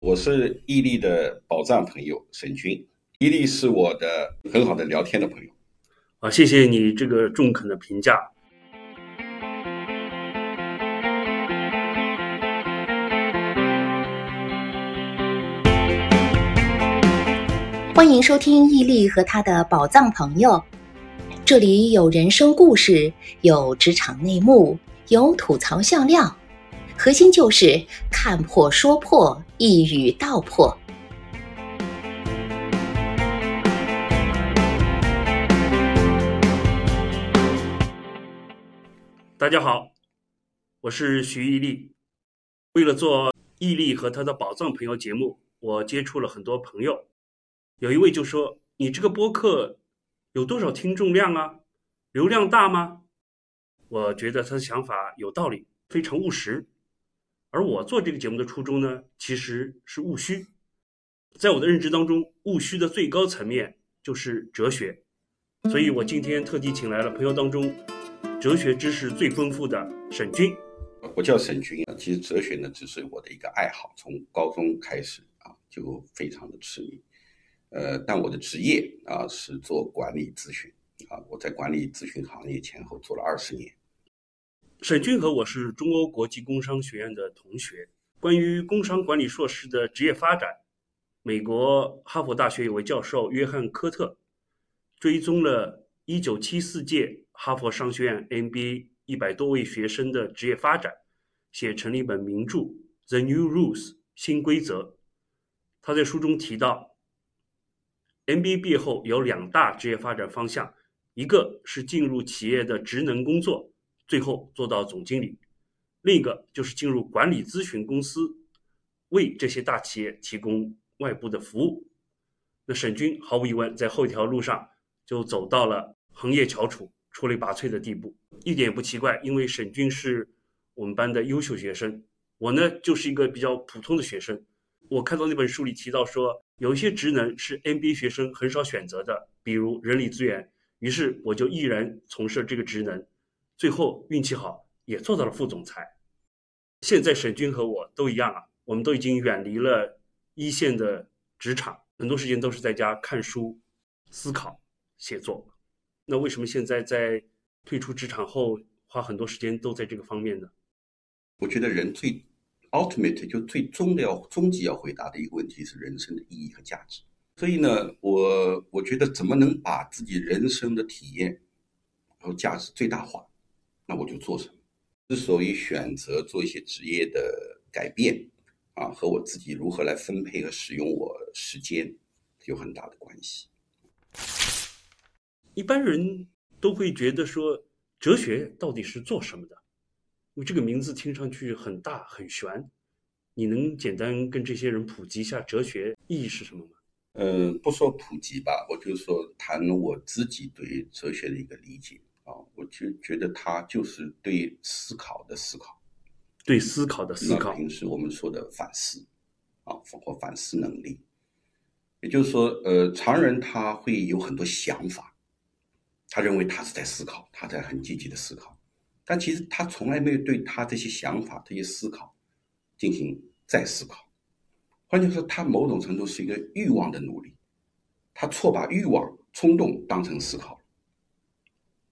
我是伊利的宝藏朋友沈军，伊利是我的很好的聊天的朋友。啊，谢谢你这个中肯的评价。欢迎收听伊利和他的宝藏朋友，这里有人生故事，有职场内幕，有吐槽笑料，核心就是看破说破，一语道破。大家好，我是徐毅力。为了做毅力和他的宝藏朋友节目，我接触了很多朋友。有一位就说：“你这个播客有多少听众量啊？流量大吗？”我觉得他的想法有道理，非常务实。而我做这个节目的初衷呢，其实是务虚。在我的认知当中，务虚的最高层面就是哲学。所以我今天特地请来了朋友当中哲学知识最丰富的沈军。我叫沈军啊，其实哲学呢只是我的一个爱好，从高中开始啊就非常的痴迷。呃，但我的职业啊是做管理咨询啊，我在管理咨询行业前后做了二十年。沈俊和我是中欧国际工商学院的同学。关于工商管理硕士的职业发展，美国哈佛大学有位教授约翰科特追踪了1974届哈佛商学院 MBA 一百多位学生的职业发展，写成了一本名著《The New Rules》新规则。他在书中提到。MBA 毕业后有两大职业发展方向，一个是进入企业的职能工作，最后做到总经理；另一个就是进入管理咨询公司，为这些大企业提供外部的服务。那沈军毫无疑问在后一条路上就走到了行业翘楚、出类拔萃的地步，一点也不奇怪，因为沈军是我们班的优秀学生，我呢就是一个比较普通的学生。我看到那本书里提到说。有一些职能是 MBA 学生很少选择的，比如人力资源。于是我就毅然从事这个职能，最后运气好也做到了副总裁。现在沈军和我都一样啊，我们都已经远离了一线的职场，很多时间都是在家看书、思考、写作。那为什么现在在退出职场后花很多时间都在这个方面呢？我觉得人最。Ultimate 就最终的要终极要回答的一个问题是人生的意义和价值。所以呢，我我觉得怎么能把自己人生的体验和价值最大化，那我就做什么。之所以选择做一些职业的改变啊，和我自己如何来分配和使用我时间有很大的关系。一般人都会觉得说，哲学到底是做什么的？因为这个名字听上去很大很玄，你能简单跟这些人普及一下哲学意义是什么吗？呃，不说普及吧，我就说谈我自己对哲学的一个理解啊，我就觉得它就是对思考的思考，对思考的思考，平时我们说的反思啊，或反思能力。也就是说，呃，常人他会有很多想法，他认为他是在思考，他在很积极的思考。但其实他从来没有对他这些想法、这些思考进行再思考。换句话说，他某种程度是一个欲望的奴隶，他错把欲望、冲动当成思考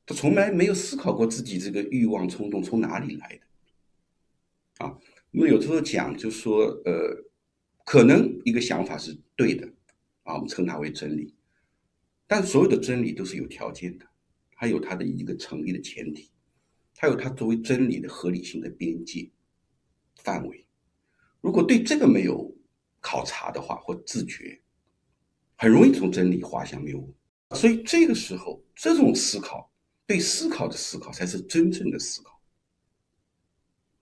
他从来没有思考过自己这个欲望、冲动从哪里来的。啊，那么有时候讲，就说，呃，可能一个想法是对的，啊，我们称它为真理。但所有的真理都是有条件的，它有它的一个成立的前提。它有它作为真理的合理性的边界范围，如果对这个没有考察的话或自觉，很容易从真理滑向谬误。所以这个时候，这种思考，对思考的思考，才是真正的思考。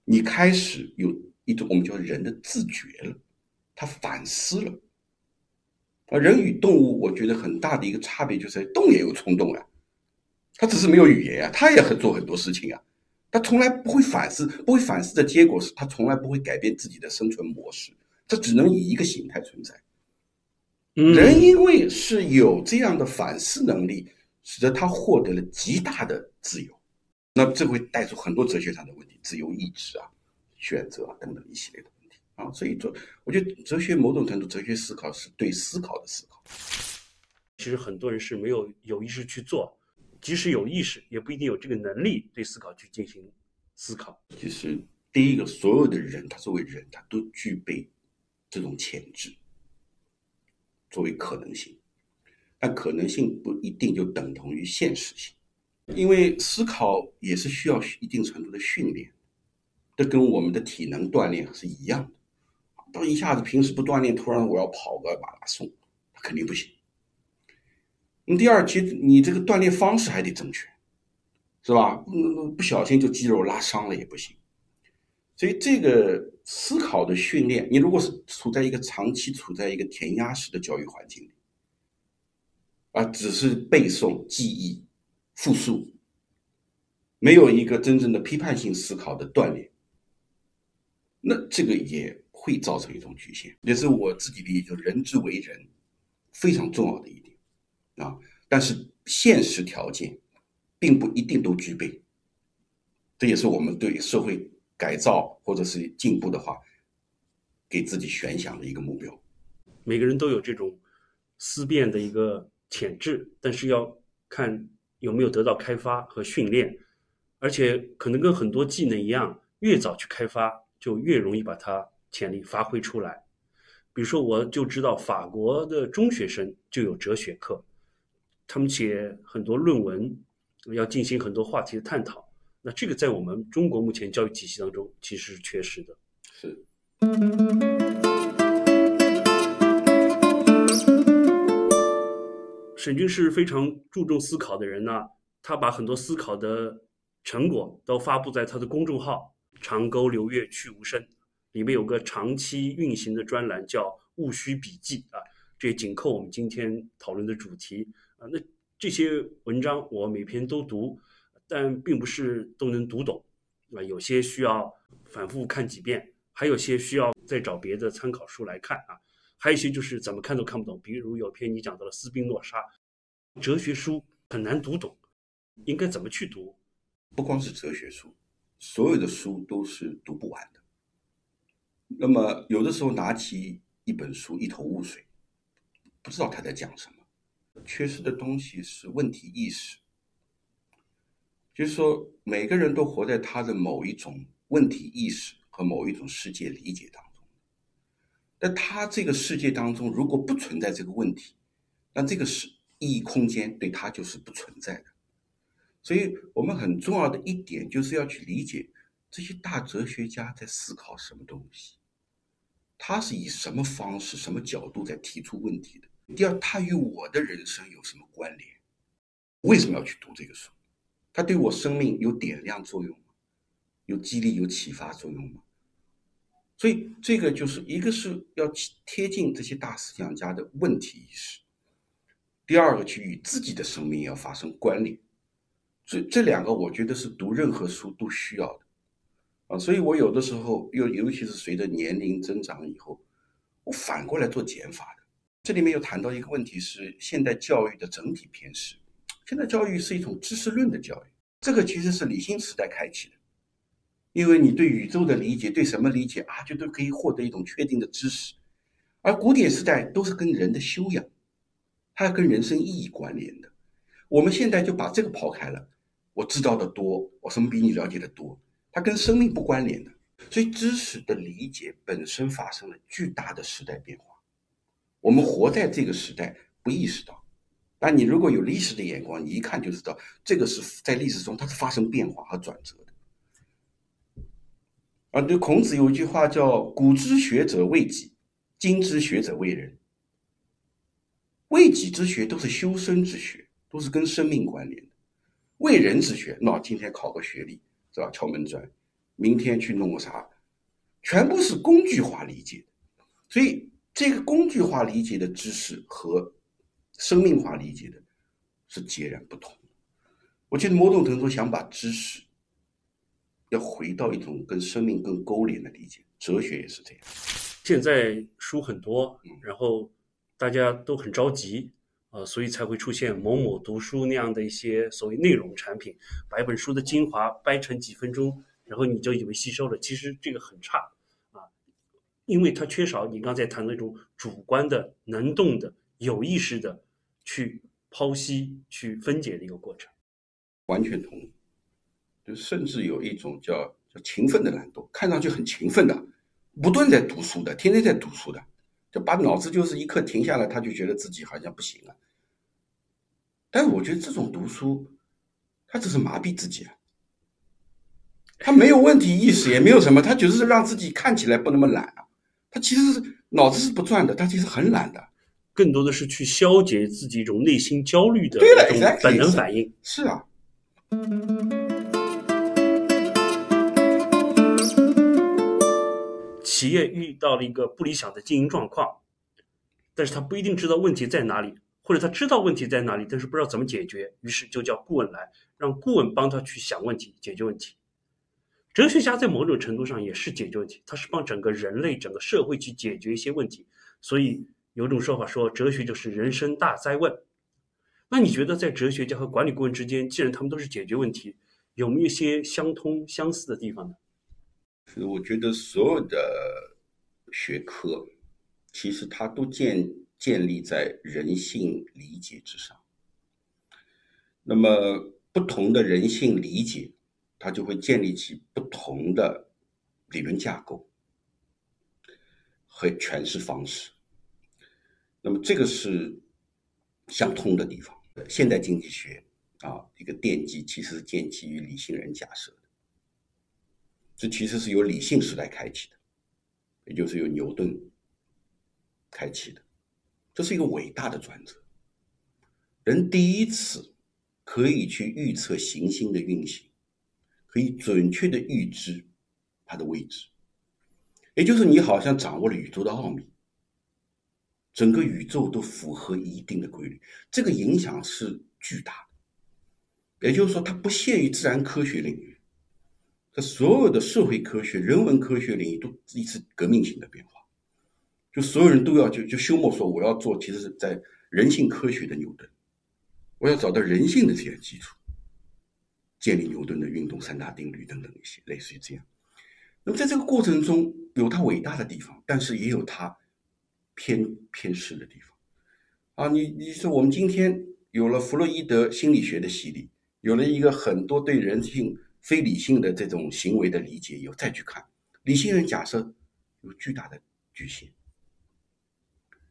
你开始有一种我们叫人的自觉了，他反思了。而人与动物，我觉得很大的一个差别就是，动也有冲动啊。他只是没有语言啊，他也很做很多事情啊，他从来不会反思，不会反思的结果是他从来不会改变自己的生存模式，这只能以一个形态存在。人因为是有这样的反思能力，使得他获得了极大的自由，那这会带出很多哲学上的问题，自由意志啊、选择啊等等一系列的问题。啊，所以哲，我觉得哲学某种程度，哲学思考是对思考的思考。其实很多人是没有有意识去做，即使有意识，也不一定有这个能力对思考去进行思考。其实，第一个，所有的人，他作为人，他都具备这种潜质，作为可能性，但可能性不一定就等同于现实性。因为思考也是需要一定程度的训练，这跟我们的体能锻炼是一样的。当一下子平时不锻炼，突然我要跑个马拉松，肯定不行。那第二，其实你这个锻炼方式还得正确，是吧？嗯不小心就肌肉拉伤了也不行。所以这个思考的训练，你如果是处在一个长期处在一个填鸭式的教育环境里，啊，只是背诵、记忆。复述，没有一个真正的批判性思考的锻炼，那这个也会造成一种局限，也是我自己理解，就人之为人非常重要的一点啊。但是现实条件并不一定都具备，这也是我们对社会改造或者是进步的话，给自己悬想的一个目标。每个人都有这种思辨的一个潜质，但是要看。有没有得到开发和训练？而且可能跟很多技能一样，越早去开发，就越容易把它潜力发挥出来。比如说，我就知道法国的中学生就有哲学课，他们写很多论文，要进行很多话题的探讨。那这个在我们中国目前教育体系当中其实是缺失的。是。沈军是非常注重思考的人呢，他把很多思考的成果都发布在他的公众号“长沟流月去无声”，里面有个长期运行的专栏叫“戊戌笔记”啊，这也紧扣我们今天讨论的主题啊。那这些文章我每篇都读，但并不是都能读懂啊，有些需要反复看几遍，还有些需要再找别的参考书来看啊。还有一些就是怎么看都看不懂，比如有篇你讲到了斯宾诺莎，哲学书很难读懂，应该怎么去读？不光是哲学书，所有的书都是读不完的。那么有的时候拿起一本书一头雾水，不知道他在讲什么，缺失的东西是问题意识，就是说每个人都活在他的某一种问题意识和某一种世界理解当中。那他这个世界当中，如果不存在这个问题，那这个是意义空间对他就是不存在的。所以，我们很重要的一点就是要去理解这些大哲学家在思考什么东西，他是以什么方式、什么角度在提出问题的。第二，他与我的人生有什么关联？为什么要去读这个书？他对我生命有点亮作用吗？有激励、有启发作用吗？所以，这个就是一个是要贴近这些大思想家的问题意识，第二个去与自己的生命要发生关联。这这两个，我觉得是读任何书都需要的啊。所以我有的时候，尤尤其是随着年龄增长以后，我反过来做减法的。这里面又谈到一个问题是现代教育的整体偏失。现代教育是一种知识论的教育，这个其实是理性时代开启的。因为你对宇宙的理解，对什么理解啊，就都可以获得一种确定的知识，而古典时代都是跟人的修养，它跟人生意义关联的。我们现在就把这个抛开了，我知道的多，我什么比你了解的多，它跟生命不关联的。所以知识的理解本身发生了巨大的时代变化，我们活在这个时代不意识到，但你如果有历史的眼光，你一看就知道，这个是在历史中它是发生变化和转折。啊，对，孔子有一句话叫“古之学者为己，今之学者为人”。为己之学都是修身之学，都是跟生命关联的；为人之学，那今天考个学历是吧？敲门砖，明天去弄个啥，全部是工具化理解。所以，这个工具化理解的知识和生命化理解的是截然不同。我觉得某种程度想把知识。要回到一种跟生命更勾连的理解，哲学也是这样。现在书很多，然后大家都很着急，呃，所以才会出现某某读书那样的一些所谓内容产品，把一本书的精华掰成几分钟，然后你就以为吸收了，其实这个很差啊。因为它缺少你刚才谈的那种主观的、能动的、有意识的去剖析、去分解的一个过程。完全同意，就甚至有一种叫叫勤奋的懒惰，看上去很勤奋的，不断在读书的，天天在读书的，就把脑子就是一刻停下来，他就觉得自己好像不行了。但我觉得这种读书，他只是麻痹自己啊，他没有问题意识，也没有什么，他就是让自己看起来不那么懒啊。他其实是脑子是不转的，他其实很懒的，更多的是去消解自己一种内心焦虑的对了本能是反应。是啊。企业遇到了一个不理想的经营状况，但是他不一定知道问题在哪里，或者他知道问题在哪里，但是不知道怎么解决，于是就叫顾问来，让顾问帮他去想问题、解决问题。哲学家在某种程度上也是解决问题，他是帮整个人类、整个社会去解决一些问题。所以有种说法说，哲学就是人生大灾问。那你觉得在哲学家和管理顾问之间，既然他们都是解决问题，有没有一些相通相似的地方呢？是我觉得所有的学科，其实它都建建立在人性理解之上。那么不同的人性理解，它就会建立起不同的理论架构和诠释方式。那么这个是相通的地方。现代经济学啊，一个奠基其实是建基于理性人假设的。这其实是由理性时代开启的，也就是由牛顿开启的，这是一个伟大的转折。人第一次可以去预测行星的运行，可以准确的预知它的位置，也就是你好像掌握了宇宙的奥秘，整个宇宙都符合一定的规律，这个影响是巨大的。也就是说，它不限于自然科学领域。这所有的社会科学、人文科学领域都一次革命性的变化，就所有人都要就就休谟说我要做，其实是在人性科学的牛顿，我要找到人性的这些基础，建立牛顿的运动三大定律等等一些类似于这样。那么在这个过程中有它伟大的地方，但是也有它偏偏失的地方。啊，你你说我们今天有了弗洛伊德心理学的洗礼，有了一个很多对人性。非理性的这种行为的理解，以后再去看理性人假设有巨大的局限。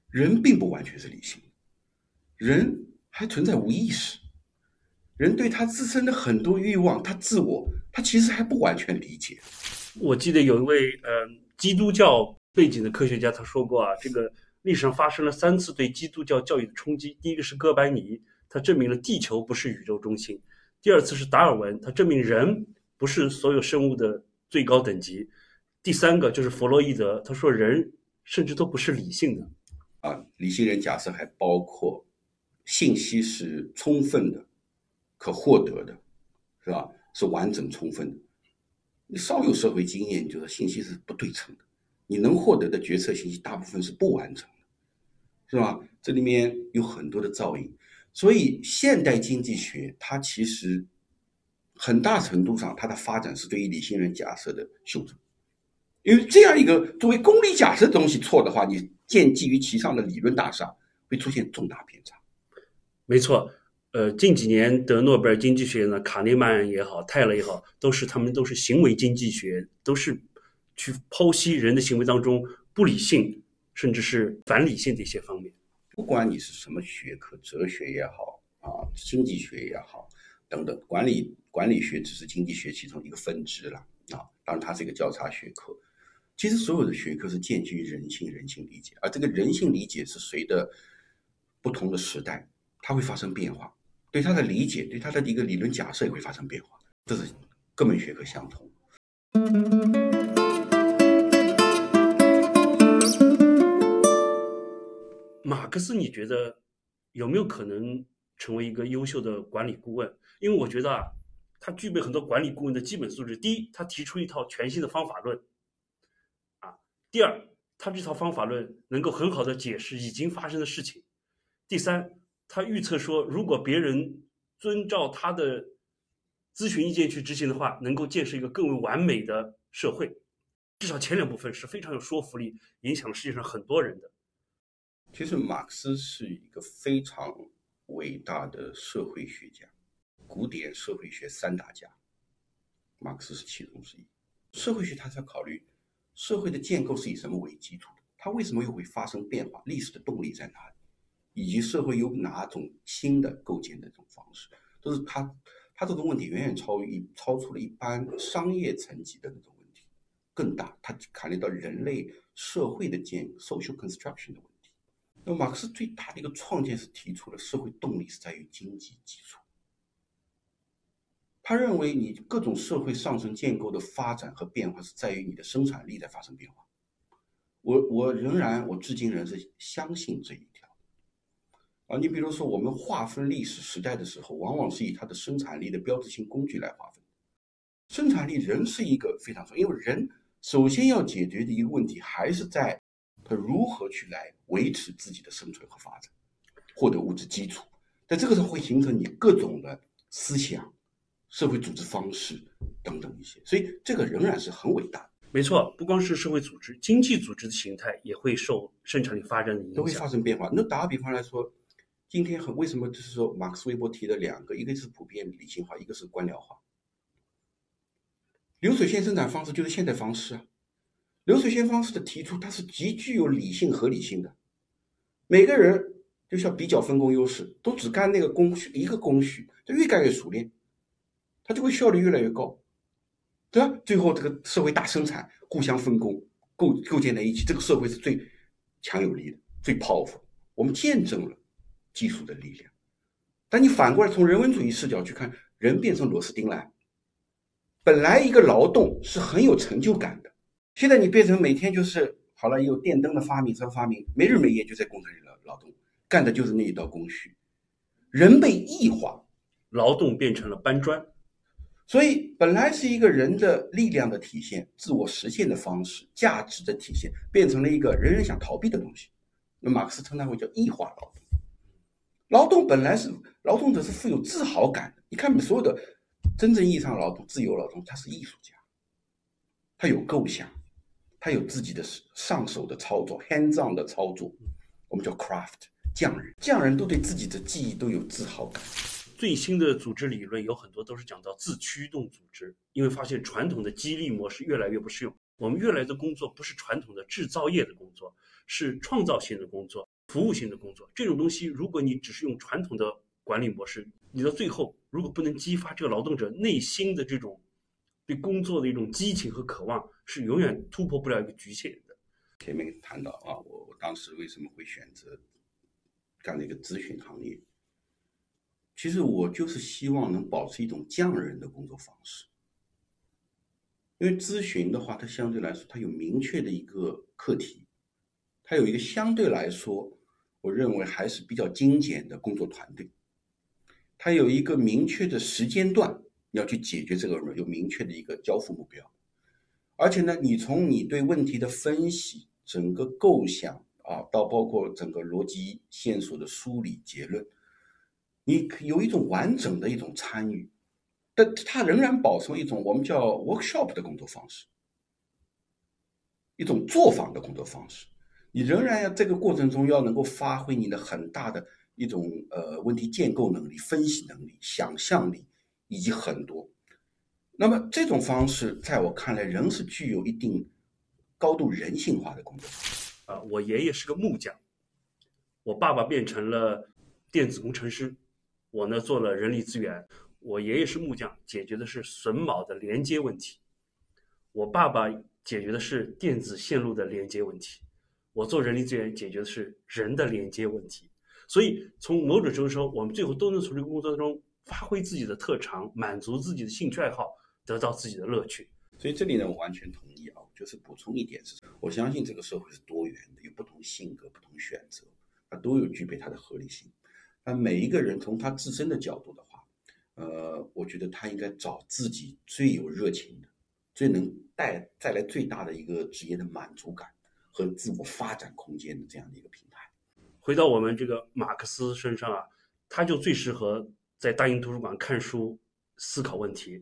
人并不完全是理性，人还存在无意识，人对他自身的很多欲望，他自我，他其实还不完全理解。我记得有一位呃基督教背景的科学家，他说过啊，这个历史上发生了三次对基督教教育的冲击。第一个是哥白尼，他证明了地球不是宇宙中心。第二次是达尔文，他证明人不是所有生物的最高等级。第三个就是弗洛伊德，他说人甚至都不是理性的。啊，理性人假设还包括信息是充分的、可获得的，是吧？是完整充分的。你稍有社会经验，就是信息是不对称的，你能获得的决策信息大部分是不完整的，是吧？这里面有很多的噪音。所以，现代经济学它其实很大程度上，它的发展是对于理性人假设的修正。因为这样一个作为公理假设的东西错的话，你建基于其上的理论大厦会出现重大偏差。没错，呃，近几年得诺贝尔经济学呢，卡内曼也好，泰勒也好，都是他们都是行为经济学，都是去剖析人的行为当中不理性，甚至是反理性的一些方面。不管你是什么学科，哲学也好啊，经济学也好，等等，管理管理学只是经济学其中一个分支了啊。当然，它是一个交叉学科。其实，所有的学科是建基于人性、人性理解，而这个人性理解是随着不同的时代，它会发生变化，对它的理解，对它的一个理论假设也会发生变化。这是各门学科相同。马克思，你觉得有没有可能成为一个优秀的管理顾问？因为我觉得啊，他具备很多管理顾问的基本素质。第一，他提出一套全新的方法论，啊；第二，他这套方法论能够很好的解释已经发生的事情；第三，他预测说，如果别人遵照他的咨询意见去执行的话，能够建设一个更为完美的社会。至少前两部分是非常有说服力，影响了世界上很多人的。其实马克思是一个非常伟大的社会学家，古典社会学三大家，马克思是其中之一。社会学他是要考虑社会的建构是以什么为基础的，它为什么又会发生变化，历史的动力在哪里，以及社会有哪种新的构建的这种方式，都是他他这个问题远远超于超出了一般商业层级的那种问题，更大，他考虑到人类社会的建 social construction 的问题。那马克思最大的一个创建是提出了社会动力是在于经济基础。他认为你各种社会上层建构的发展和变化是在于你的生产力在发生变化。我我仍然我至今仍是相信这一条。啊，你比如说我们划分历史时代的时候，往往是以它的生产力的标志性工具来划分。生产力仍是一个非常重要，因为人首先要解决的一个问题还是在。他如何去来维持自己的生存和发展，获得物质基础？在这个时候会形成你各种的思想、社会组织方式等等一些，所以这个仍然是很伟大。没错，不光是社会组织，经济组织的形态也会受生产力发展的影响，都会发生变化。那打个比方来说，今天很为什么就是说，马克思韦伯提的两个，一个是普遍理性化，一个是官僚化。流水线生产方式就是现代方式啊。流水线方式的提出，它是极具有理性合理性的。每个人就像比较分工优势，都只干那个工序一个工序，他越干越熟练，他就会效率越来越高，对吧？最后这个社会大生产，互相分工构构建在一起，这个社会是最强有力的，最 powerful。我们见证了技术的力量。但你反过来从人文主义视角去看，人变成螺丝钉了。本来一个劳动是很有成就感的。现在你变成每天就是好了，有电灯的发明，什么发明，没日没夜就在工厂里劳劳动，干的就是那一道工序，人被异化，劳动变成了搬砖，所以本来是一个人的力量的体现、自我实现的方式、价值的体现，变成了一个人人想逃避的东西。那马克思称它为叫异化劳动。劳动本来是劳动者是富有自豪感的，你看所有的真正意义上劳动、自由劳动，他是艺术家，他有构想。他有自己的上手的操作，hands-on 的操作，我们叫 craft 匠人。匠人都对自己的技艺都有自豪感。最新的组织理论有很多都是讲到自驱动组织，因为发现传统的激励模式越来越不适用。我们越来的工作不是传统的制造业的工作，是创造性的工作、服务性的工作。这种东西，如果你只是用传统的管理模式，你到最后如果不能激发这个劳动者内心的这种。对工作的一种激情和渴望是永远突破不了一个局限的。前面谈到啊，我我当时为什么会选择干那个咨询行业？其实我就是希望能保持一种匠人的工作方式。因为咨询的话，它相对来说它有明确的一个课题，它有一个相对来说，我认为还是比较精简的工作团队，它有一个明确的时间段。要去解决这个有明确的一个交付目标，而且呢，你从你对问题的分析、整个构想啊，到包括整个逻辑线索的梳理、结论，你有一种完整的一种参与，但它仍然保持一种我们叫 workshop 的工作方式，一种作坊的工作方式。你仍然要这个过程中要能够发挥你的很大的一种呃问题建构能力、分析能力、想象力。以及很多，那么这种方式在我看来仍是具有一定高度人性化的工作。啊，我爷爷是个木匠，我爸爸变成了电子工程师，我呢做了人力资源。我爷爷是木匠，解决的是榫卯的连接问题；我爸爸解决的是电子线路的连接问题。我做人力资源，解决的是人的连接问题。所以从某种程度说，我们最后都能从这个工作中。发挥自己的特长，满足自己的兴趣爱好，得到自己的乐趣。所以这里呢，我完全同意啊。就是补充一点是，我相信这个社会是多元的，有不同性格、不同选择，它都有具备它的合理性。那每一个人从他自身的角度的话，呃，我觉得他应该找自己最有热情的、最能带带来最大的一个职业的满足感和自我发展空间的这样的一个平台。回到我们这个马克思身上啊，他就最适合。在大英图书馆看书、思考问题，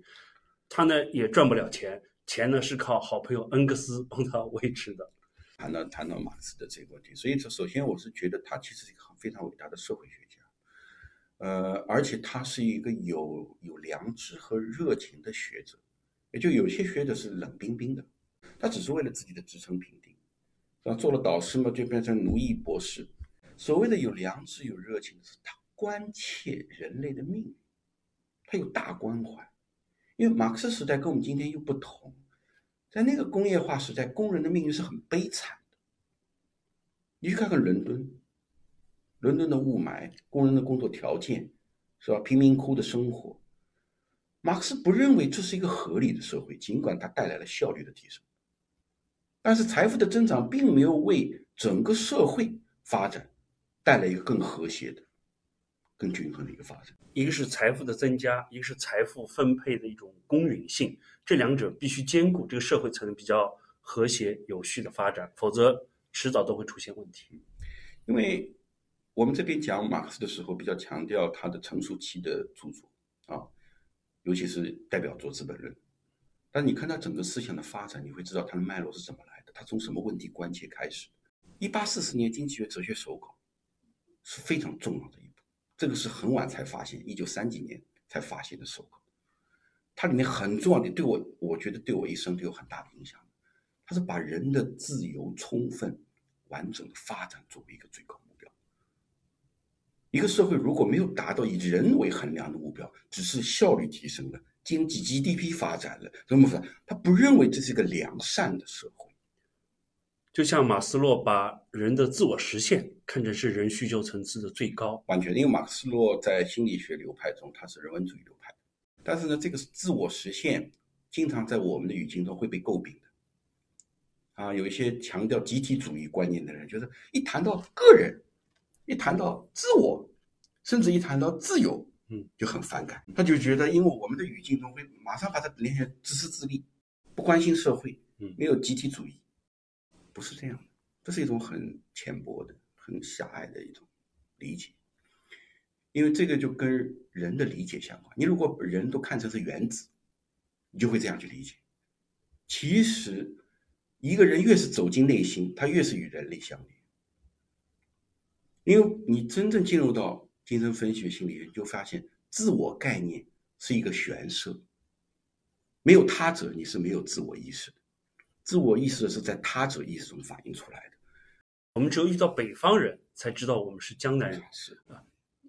他呢也赚不了钱，钱呢是靠好朋友恩格斯帮他维持的。谈到谈到马克思的这个问题，所以这首先我是觉得他其实是一个非常伟大的社会学家，呃，而且他是一个有有良知和热情的学者，也就有些学者是冷冰冰的，他只是为了自己的职称评定，是吧？做了导师嘛，就变成奴役博士。所谓的有良知、有热情的是他关切人类的命运，他有大关怀。因为马克思时代跟我们今天又不同。在那个工业化时代，工人的命运是很悲惨的。你去看看伦敦，伦敦的雾霾，工人的工作条件，是吧？贫民窟的生活，马克思不认为这是一个合理的社会，尽管它带来了效率的提升，但是财富的增长并没有为整个社会发展带来一个更和谐的。更均衡的一个发展，一个是财富的增加，一个是财富分配的一种公允性，这两者必须兼顾，这个社会才能比较和谐有序的发展，否则迟早都会出现问题。因为我们这边讲马克思的时候，比较强调他的成熟期的著作啊，尤其是代表作《资本论》，但你看他整个思想的发展，你会知道他的脉络是怎么来的，他从什么问题关切开始。一八四四年《经济学哲学手稿》是非常重要的一。这个是很晚才发现，一九三几年才发现的手稿，它里面很重要的，对我，我觉得对我一生都有很大的影响。它是把人的自由充分、完整的发展作为一个最高目标。一个社会如果没有达到以人为衡量的目标，只是效率提升了，经济 GDP 发展了，怎么什他不认为这是一个良善的社会。就像马斯洛把人的自我实现看成是人需求层次的最高，完全因为马克思洛在心理学流派中他是人文主义流派，但是呢，这个自我实现经常在我们的语境中会被诟病的。啊，有一些强调集体主义观念的人，就是一谈到个人，一谈到自我，甚至一谈到自由，嗯，就很反感。他就觉得，因为我们的语境中会马上把它联想自私自利，不关心社会，嗯，没有集体主义。不是这样的，这是一种很浅薄的、狭隘的一种理解，因为这个就跟人的理解相关。你如果人都看成是原子，你就会这样去理解。其实，一个人越是走进内心，他越是与人类相连。因为你真正进入到精神分析心理学，就发现自我概念是一个玄设，没有他者，你是没有自我意识的。自我意识是在他者意识中反映出来的。我们只有遇到北方人才知道我们是江南人，是啊，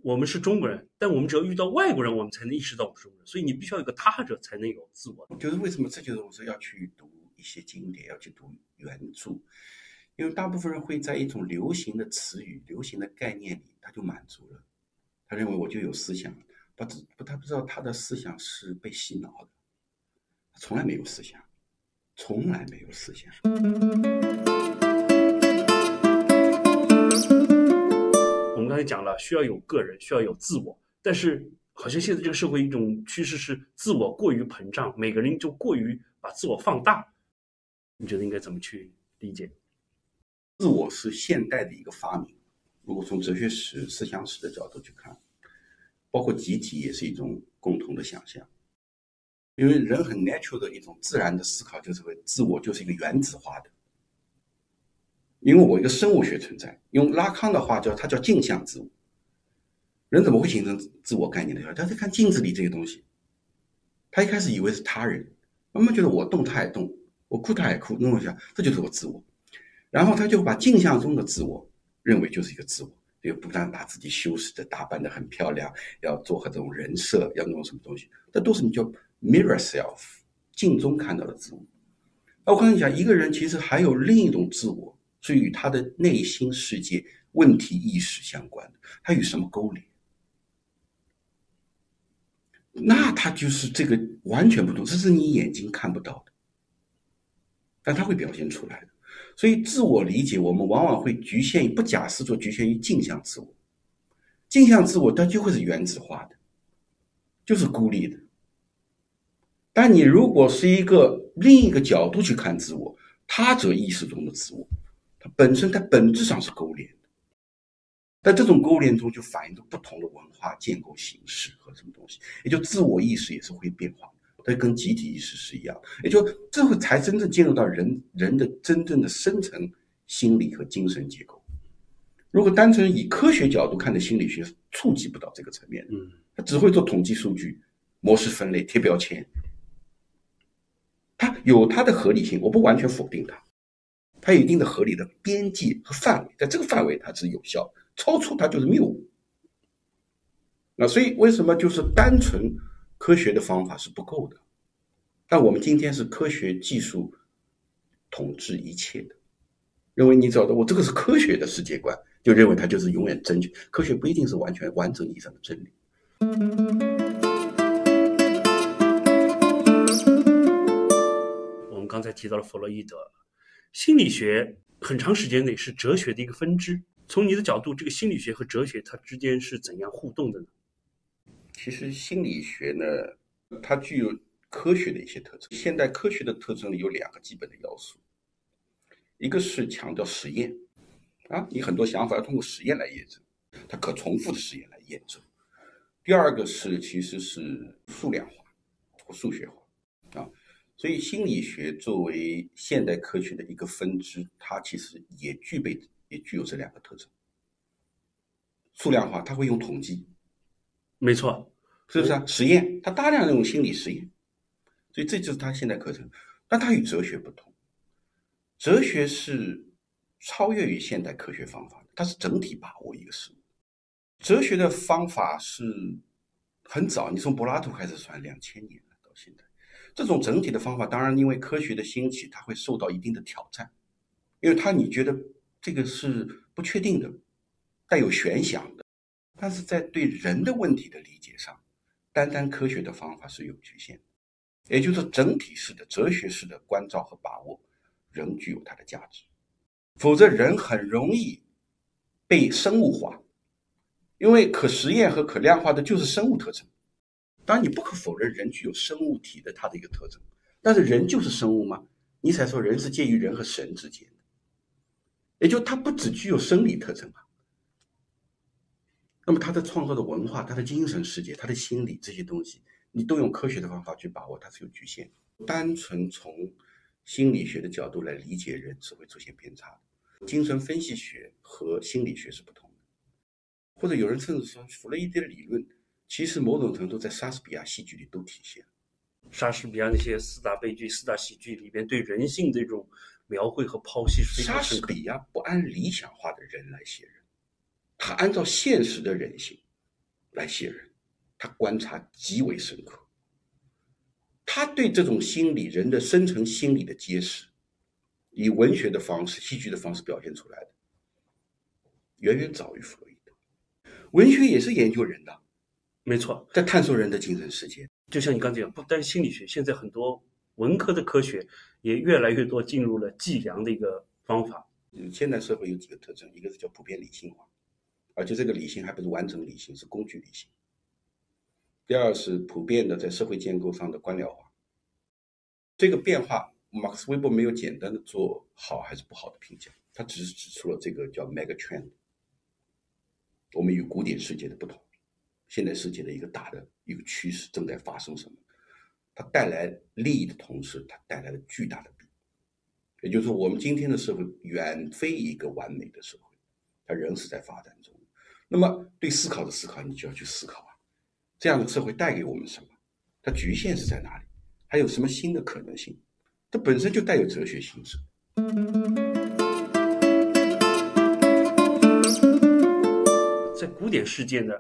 我们是中国人。但我们只有遇到外国人，我们才能意识到我们是中国人。所以你必须要有个他者，才能有自我。就是为什么？这就是我说要去读一些经典，要去读原著，因为大部分人会在一种流行的词语、流行的概念里，他就满足了。他认为我就有思想，不知不他不知道他的思想是被洗脑的，他从来没有思想。从来没有思想。刚才讲了，需要有个人，需要有自我，但是好像现在这个社会一种趋势是自我过于膨胀，每个人就过于把自我放大。你觉得应该怎么去理解？自我是现代的一个发明。如果从哲学史、思想史的角度去看，包括集体也是一种共同的想象。因为人很 natural 的一种自然的思考，就是为自我就是一个原子化的。因为我一个生物学存在，用拉康的话叫它叫镜像自我。人怎么会形成自我概念的？他在看镜子里这个东西，他一开始以为是他人，慢慢觉得我动他也动，我哭他也哭，弄一下这就是我自我。然后他就把镜像中的自我认为就是一个自我，就不断把自己修饰的打扮的很漂亮，要做和这种人设，要弄什么东西，这都是你叫。Mirror self，镜中看到的自我。那我跟你讲，一个人其实还有另一种自我，是与他的内心世界问题意识相关的。他与什么勾连？那他就是这个完全不同，这是你眼睛看不到的，但他会表现出来的。所以，自我理解我们往往会局限于不假思索，局限于镜像自我。镜像自我它就会是原子化的，就是孤立的。但你如果是一个另一个角度去看自我，他者意识中的自我，它本身它本质上是勾连的。在这种勾连中，就反映着不同的文化建构形式和什么东西，也就自我意识也是会变化。它跟集体意识是一样，也就这会才真正进入到人人的真正的深层心理和精神结构。如果单纯以科学角度看的心理学，触及不到这个层面，嗯，它只会做统计数据、模式分类、贴标签。它有它的合理性，我不完全否定它，它有一定的合理的边界和范围，在这个范围它是有效，超出它就是谬误。那所以为什么就是单纯科学的方法是不够的？但我们今天是科学技术统治一切的，认为你找到我这个是科学的世界观，就认为它就是永远正确。科学不一定是完全完整意义上的真理。我们刚才提到了弗洛伊德，心理学很长时间内是哲学的一个分支。从你的角度，这个心理学和哲学它之间是怎样互动的呢？其实心理学呢，它具有科学的一些特征。现代科学的特征里有两个基本的要素，一个是强调实验，啊，你很多想法要通过实验来验证，它可重复的实验来验证。第二个是其实是数量化或数学化，所以心理学作为现代科学的一个分支，它其实也具备也具有这两个特征。数量化，它会用统计，没错，是不是啊？实验，它大量用心理实验，所以这就是它现代课程。但它与哲学不同，哲学是超越于现代科学方法的，它是整体把握一个事物。哲学的方法是很早，你从柏拉图开始算，两千年了到现在，这种整体的方法，当然因为科学的兴起，它会受到一定的挑战，因为它你觉得这个是不确定的，带有玄想的。但是在对人的问题的理解上，单单科学的方法是有局限的，也就是整体式的哲学式的关照和把握，仍具有它的价值。否则，人很容易被生物化，因为可实验和可量化的就是生物特征。当然，你不可否认人具有生物体的它的一个特征，但是人就是生物吗？尼采说人是介于人和神之间的，也就它不只具有生理特征啊。那么他的创造的文化、他的精神世界、他的心理这些东西，你都用科学的方法去把握，它是有局限。单纯从心理学的角度来理解人，是会出现偏差的。精神分析学和心理学是不同的，或者有人甚至说，弗洛伊德理论其实某种程度在莎士比亚戏剧里都体现了。莎士比亚那些四大悲剧、四大喜剧里边对人性的这种描绘和剖析是非常莎深刻的。士比亚不按理想化的人来写人，他按照现实的人性来写人，他观察极为深刻。他对这种心理人的深层心理的揭示，以文学的方式、戏剧的方式表现出来的，远远早于弗洛伊德。文学也是研究人的，没错，在探索人的精神世界。就像你刚才讲，不单心理学，现在很多文科的科学也越来越多进入了计量的一个方法。嗯现代社会有几个特征，一个是叫普遍理性化，而且这个理性还不是完整理性，是工具理性。第二是普遍的在社会建构上的官僚化。这个变化，马克思韦伯没有简单的做好还是不好的评价，他只是指出了这个叫 mega trend，我们与古典世界的不同，现代世界的一个大的一个趋势正在发生什么？它带来利益的同时，它带来了巨大的弊。也就是说，我们今天的社会远非一个完美的社会，它仍是在发展中。那么，对思考的思考，你就要去思考啊，这样的社会带给我们什么？它局限是在哪里？还有什么新的可能性？它本身就带有哲学性质。在古典世界呢，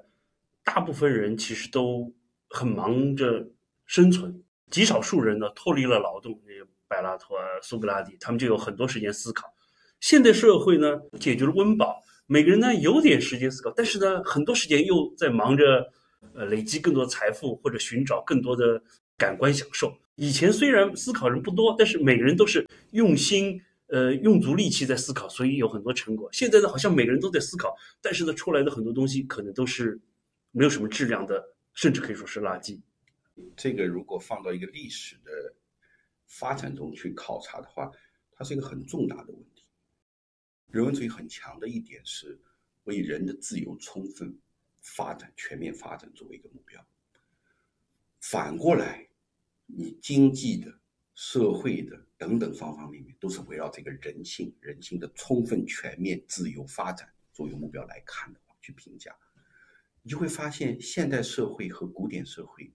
大部分人其实都很忙着生存，极少数人呢脱离了劳动，那个柏拉图啊、苏格拉底，他们就有很多时间思考。现代社会呢，解决了温饱，每个人呢有点时间思考，但是呢，很多时间又在忙着呃累积更多财富或者寻找更多的感官享受。以前虽然思考人不多，但是每个人都是用心。呃，用足力气在思考，所以有很多成果。现在呢，好像每个人都在思考，但是呢，出来的很多东西可能都是没有什么质量的，甚至可以说是垃圾。这个如果放到一个历史的发展中去考察的话，它是一个很重大的问题。人文主义很强的一点是为人的自由充分发展、全面发展作为一个目标。反过来，你经济的、社会的等等方方面面，都是围绕这个人性、人性的充分、全面、自由发展作为目标来看的话，去评价，你就会发现，现代社会和古典社会，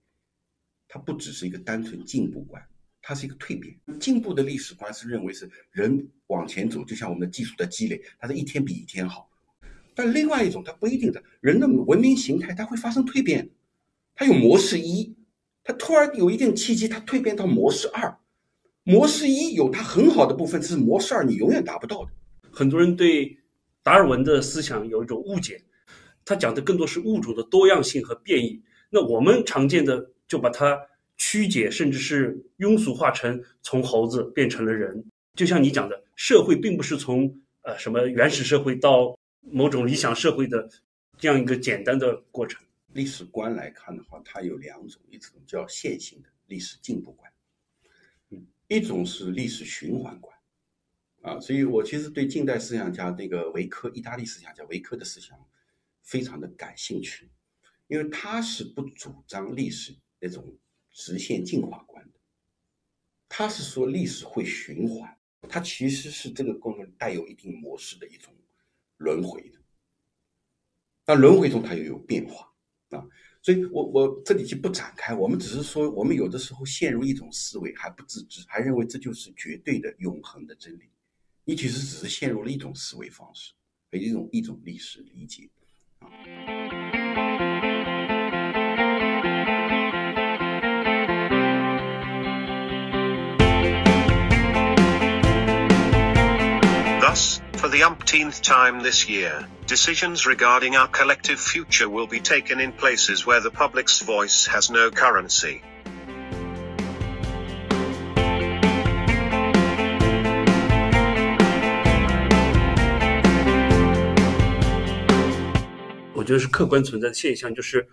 它不只是一个单纯进步观，它是一个蜕变。进步的历史观是认为是人往前走，就像我们的技术的积累，它是一天比一天好。但另外一种，它不一定的，人的文明形态它会发生蜕变，它有模式一。它突然有一定契机，它蜕变到模式二。模式一有它很好的部分，是模式二你永远达不到的。很多人对达尔文的思想有一种误解，他讲的更多是物种的多样性和变异。那我们常见的就把它曲解，甚至是庸俗化成从猴子变成了人。就像你讲的，社会并不是从呃什么原始社会到某种理想社会的这样一个简单的过程。历史观来看的话，它有两种，一种叫线性的历史进步观，嗯，一种是历史循环观，啊，所以我其实对近代思想家那个维科，意大利思想家维科的思想非常的感兴趣，因为他是不主张历史那种直线进化观的，他是说历史会循环，它其实是这个功能带有一定模式的一种轮回的，那轮回中它又有变化。啊，所以我我这里就不展开，我们只是说，我们有的时候陷入一种思维还不自知，还认为这就是绝对的永恒的真理，你其实只是陷入了一种思维方式和一种一种历史理解。Thus, for the umpteenth time this year, decisions regarding our collective future will be taken in places where the public's voice has no currency. 觉得是客观存在的现象，就是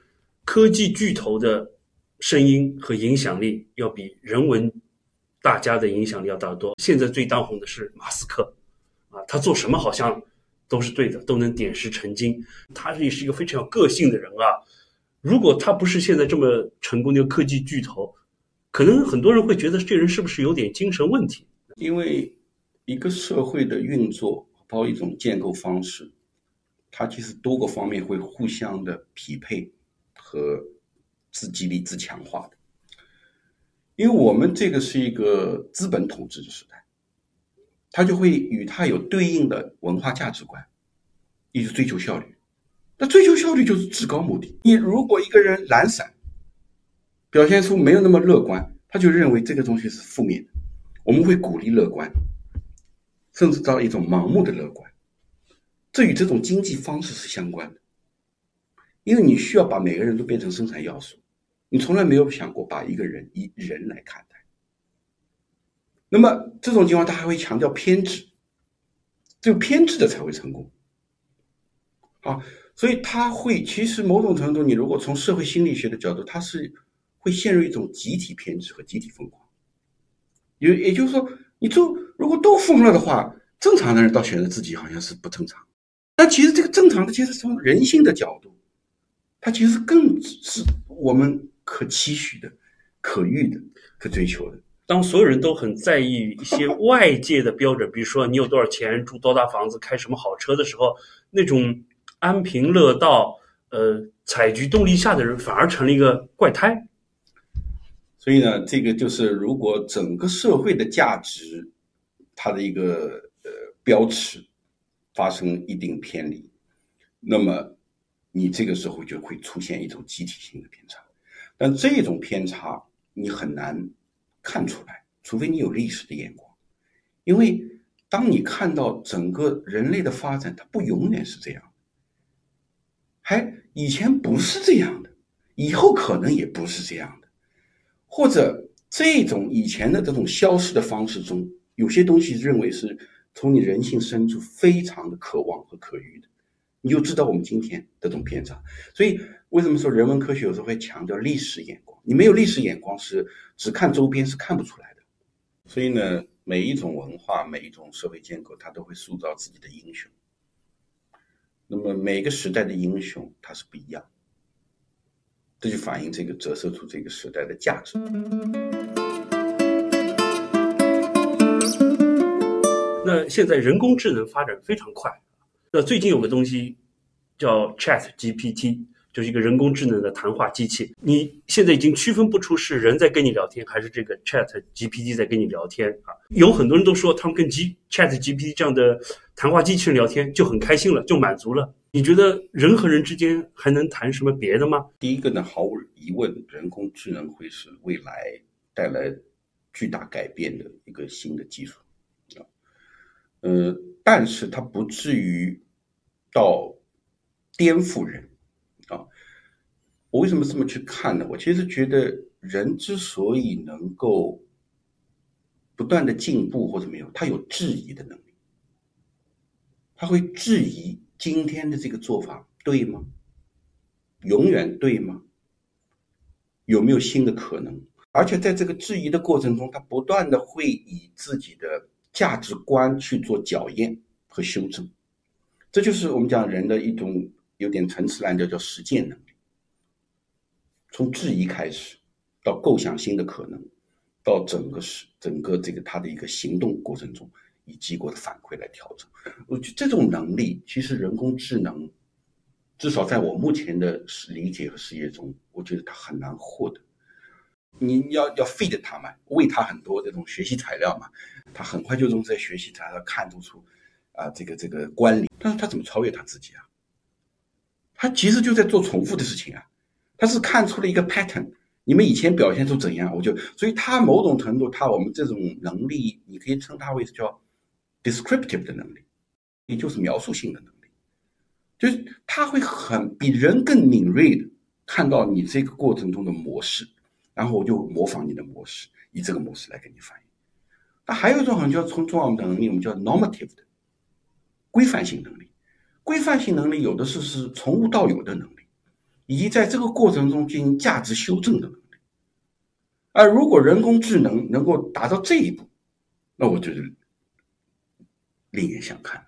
科技巨头的声音和影响力要比人文大家的影响力要大得多。现在最当红的是马斯克。啊，他做什么好像都是对的，都能点石成金。他也是一个非常有个性的人啊。如果他不是现在这么成功的科技巨头，可能很多人会觉得这人是不是有点精神问题？因为一个社会的运作，包一种建构方式，它其实多个方面会互相的匹配和自激励、自强化的。因为我们这个是一个资本统治的时代。他就会与他有对应的文化价值观，一直追求效率。那追求效率就是至高目的。你如果一个人懒散，表现出没有那么乐观，他就认为这个东西是负面的。我们会鼓励乐观，甚至到一种盲目的乐观。这与这种经济方式是相关的，因为你需要把每个人都变成生产要素，你从来没有想过把一个人以人来看待。那么这种情况，他还会强调偏执，只有偏执的才会成功。啊，所以他会其实某种程度，你如果从社会心理学的角度，他是会陷入一种集体偏执和集体疯狂。也也就是说，你就如果都疯了的话，正常的人倒选择自己好像是不正常。但其实这个正常的，其实从人性的角度，它其实更是我们可期许的、可遇的、可追求的。当所有人都很在意一些外界的标准，比如说你有多少钱、住多大房子、开什么好车的时候，那种安贫乐道、呃采菊东篱下的人，反而成了一个怪胎。所以呢，这个就是如果整个社会的价值，它的一个呃标尺发生一定偏离，那么你这个时候就会出现一种集体性的偏差。但这种偏差你很难。看出来，除非你有历史的眼光，因为当你看到整个人类的发展，它不永远是这样，还以前不是这样的，以后可能也不是这样的，或者这种以前的这种消失的方式中，有些东西认为是从你人性深处非常的渴望和可遇的，你就知道我们今天这种偏差。所以为什么说人文科学有时候会强调历史眼光？你没有历史眼光，是只看周边是看不出来的。所以呢，每一种文化、每一种社会建构，它都会塑造自己的英雄。那么每个时代的英雄，它是不一样，这就反映这个折射出这个时代的价值。那现在人工智能发展非常快，那最近有个东西叫 Chat GPT，就是一个人工智能的谈话机器。你现在已经区分不出是人在跟你聊天，还是这个 Chat GPT 在跟你聊天啊？有很多人都说他们跟 G Chat GPT 这样的谈话机器人聊天就很开心了，就满足了。你觉得人和人之间还能谈什么别的吗？第一个呢，毫无疑问，人工智能会是未来带来巨大改变的一个新的技术。呃，但是它不至于到颠覆人啊。我为什么这么去看呢？我其实觉得人之所以能够不断的进步或者没有，他有质疑的能力，他会质疑今天的这个做法对吗？永远对吗？有没有新的可能？而且在这个质疑的过程中，他不断的会以自己的。价值观去做校验和修正，这就是我们讲人的一种有点陈词滥调叫实践能力。从质疑开始，到构想新的可能，到整个是整个这个他的一个行动过程中，以结果的反馈来调整。我觉得这种能力，其实人工智能至少在我目前的理解和事业中，我觉得它很难获得。你要要 feed 它嘛，喂它很多这种学习材料嘛。他很快就从这些学习材料看出出，啊，这个这个关联，但是他怎么超越他自己啊？他其实就在做重复的事情啊，他是看出了一个 pattern，你们以前表现出怎样，我就，所以他某种程度，他我们这种能力，你可以称它为叫 descriptive 的能力，也就是描述性的能力，就是他会很比人更敏锐的看到你这个过程中的模式，然后我就模仿你的模式，以这个模式来给你反应。那还有一种很叫重重要的能力，我们叫 normative 的规范性能力。规范性能力有的是是从无到有的能力，以及在这个过程中进行价值修正的能力。而如果人工智能能够达到这一步，那我觉得另眼相看。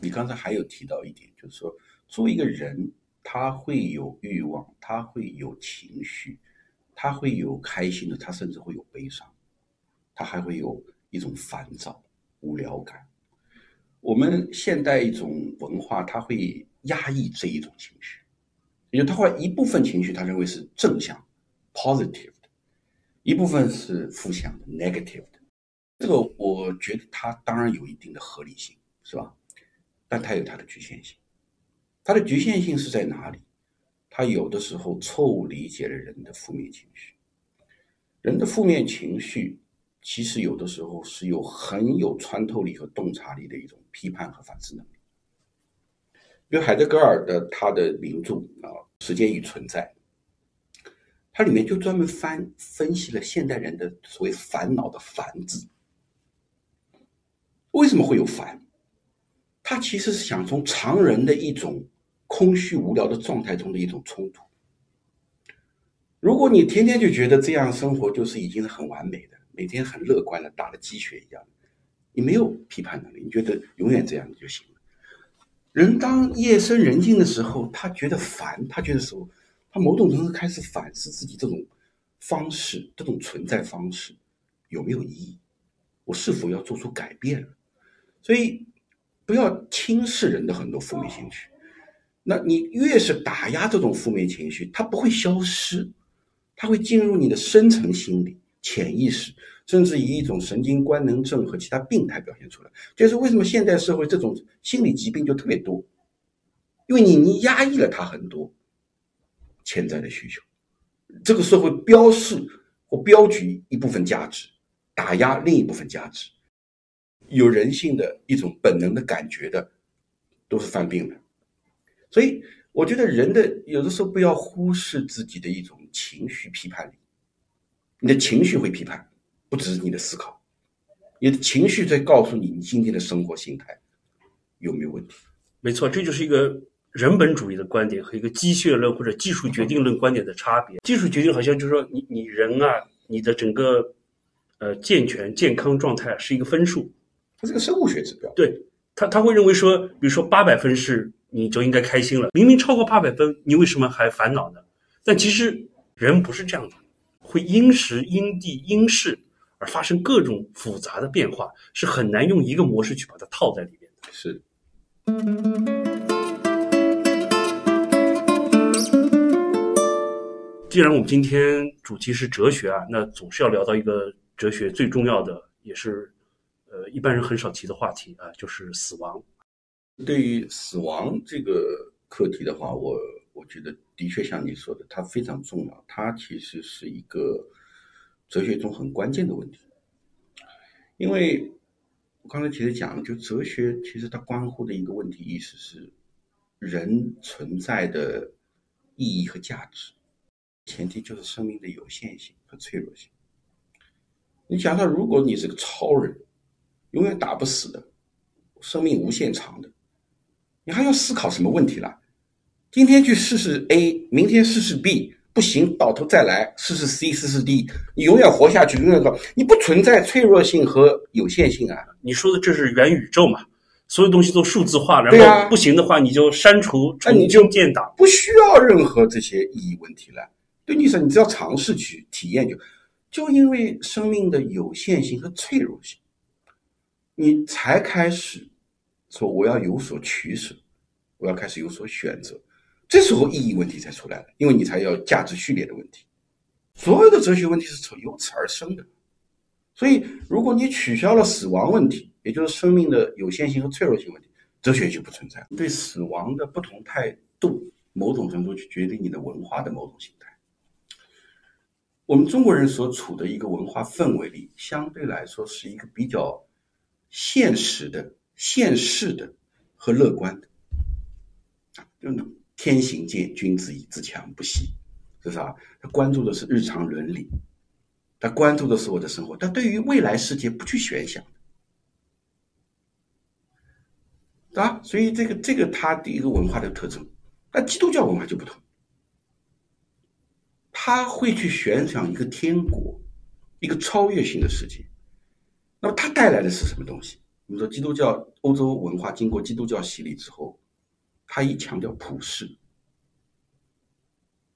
你刚才还有提到一点，就是说，作为一个人，他会有欲望，他会有情绪，他会有开心的，他甚至会有悲伤。他还会有一种烦躁、无聊感。我们现代一种文化，他会压抑这一种情绪，也就他会一部分情绪，他认为是正向 （positive） 的，一部分是负向的 （negative） 的。这个我觉得它当然有一定的合理性，是吧？但它有它的局限性。它的局限性是在哪里？他有的时候错误理解了人的负面情绪，人的负面情绪。其实有的时候是有很有穿透力和洞察力的一种批判和反思能力。比如海德格尔的他的名著啊《时间与存在》，它里面就专门翻分析了现代人的所谓烦恼的“烦”字。为什么会有烦？他其实是想从常人的一种空虚无聊的状态中的一种冲突。如果你天天就觉得这样生活就是已经是很完美的。每天很乐观的，打了鸡血一样，你没有批判能力，你觉得永远这样就行了。人当夜深人静的时候，他觉得烦，他觉得说，他某种程度开始反思自己这种方式，这种存在方式有没有意义，我是否要做出改变了？所以不要轻视人的很多负面情绪。那你越是打压这种负面情绪，它不会消失，它会进入你的深层心理。潜意识，甚至以一种神经官能症和其他病态表现出来，就是为什么现代社会这种心理疾病就特别多，因为你你压抑了他很多潜在的需求，这个社会标示或标举一部分价值，打压另一部分价值，有人性的一种本能的感觉的，都是犯病的，所以我觉得人的有的时候不要忽视自己的一种情绪批判力。你的情绪会批判，不只是你的思考，你的情绪在告诉你你今天的生活心态有没有问题。没错，这就是一个人本主义的观点和一个机械论或者技术决定论观点的差别。技术决定好像就是说，你你人啊，你的整个呃健全健康状态是一个分数，它是个生物学指标。对他他会认为说，比如说八百分是你就应该开心了，明明超过八百分，你为什么还烦恼呢？但其实人不是这样的，会因时因地因事而发生各种复杂的变化，是很难用一个模式去把它套在里面的。是。既然我们今天主题是哲学啊，那总是要聊到一个哲学最重要的，也是呃一般人很少提的话题啊，就是死亡。对于死亡这个课题的话，我我觉得的确像你说的，它非常重要，它其实是一个哲学中很关键的问题。因为我刚才其实讲了，就哲学其实它关乎的一个问题意识是人存在的意义和价值。前提就是生命的有限性和脆弱性。你想想，如果你是个超人，永远打不死的，生命无限长的，你还要思考什么问题了？今天去试试 A，明天试试 B，不行，倒头再来试试 C，试试 D，你永远活下去，永远高，你不存在脆弱性和有限性啊！你说的这是元宇宙嘛？所有东西都数字化，然后不行的话你就删除，那你就建档，不需要任何这些意义问题了。对你说，你只要尝试去体验，就就因为生命的有限性和脆弱性，你才开始说我要有所取舍，我要开始有所选择。这时候意义问题才出来了，因为你才要价值序列的问题。所有的哲学问题是从由此而生的。所以，如果你取消了死亡问题，也就是生命的有限性和脆弱性问题，哲学就不存在。对死亡的不同态度，某种程度去决定你的文化的某种形态。我们中国人所处的一个文化氛围里，相对来说是一个比较现实的、现世的和乐观的啊，就天行健，君子以自强不息，是啥？他关注的是日常伦理，他关注的是我的生活，他对于未来世界不去悬想，啊，所以这个这个他的一个文化的特征，那基督教文化就不同。他会去悬想一个天国，一个超越性的世界。那么，它带来的是什么东西？我们说，基督教欧洲文化经过基督教洗礼之后，它一强调普世。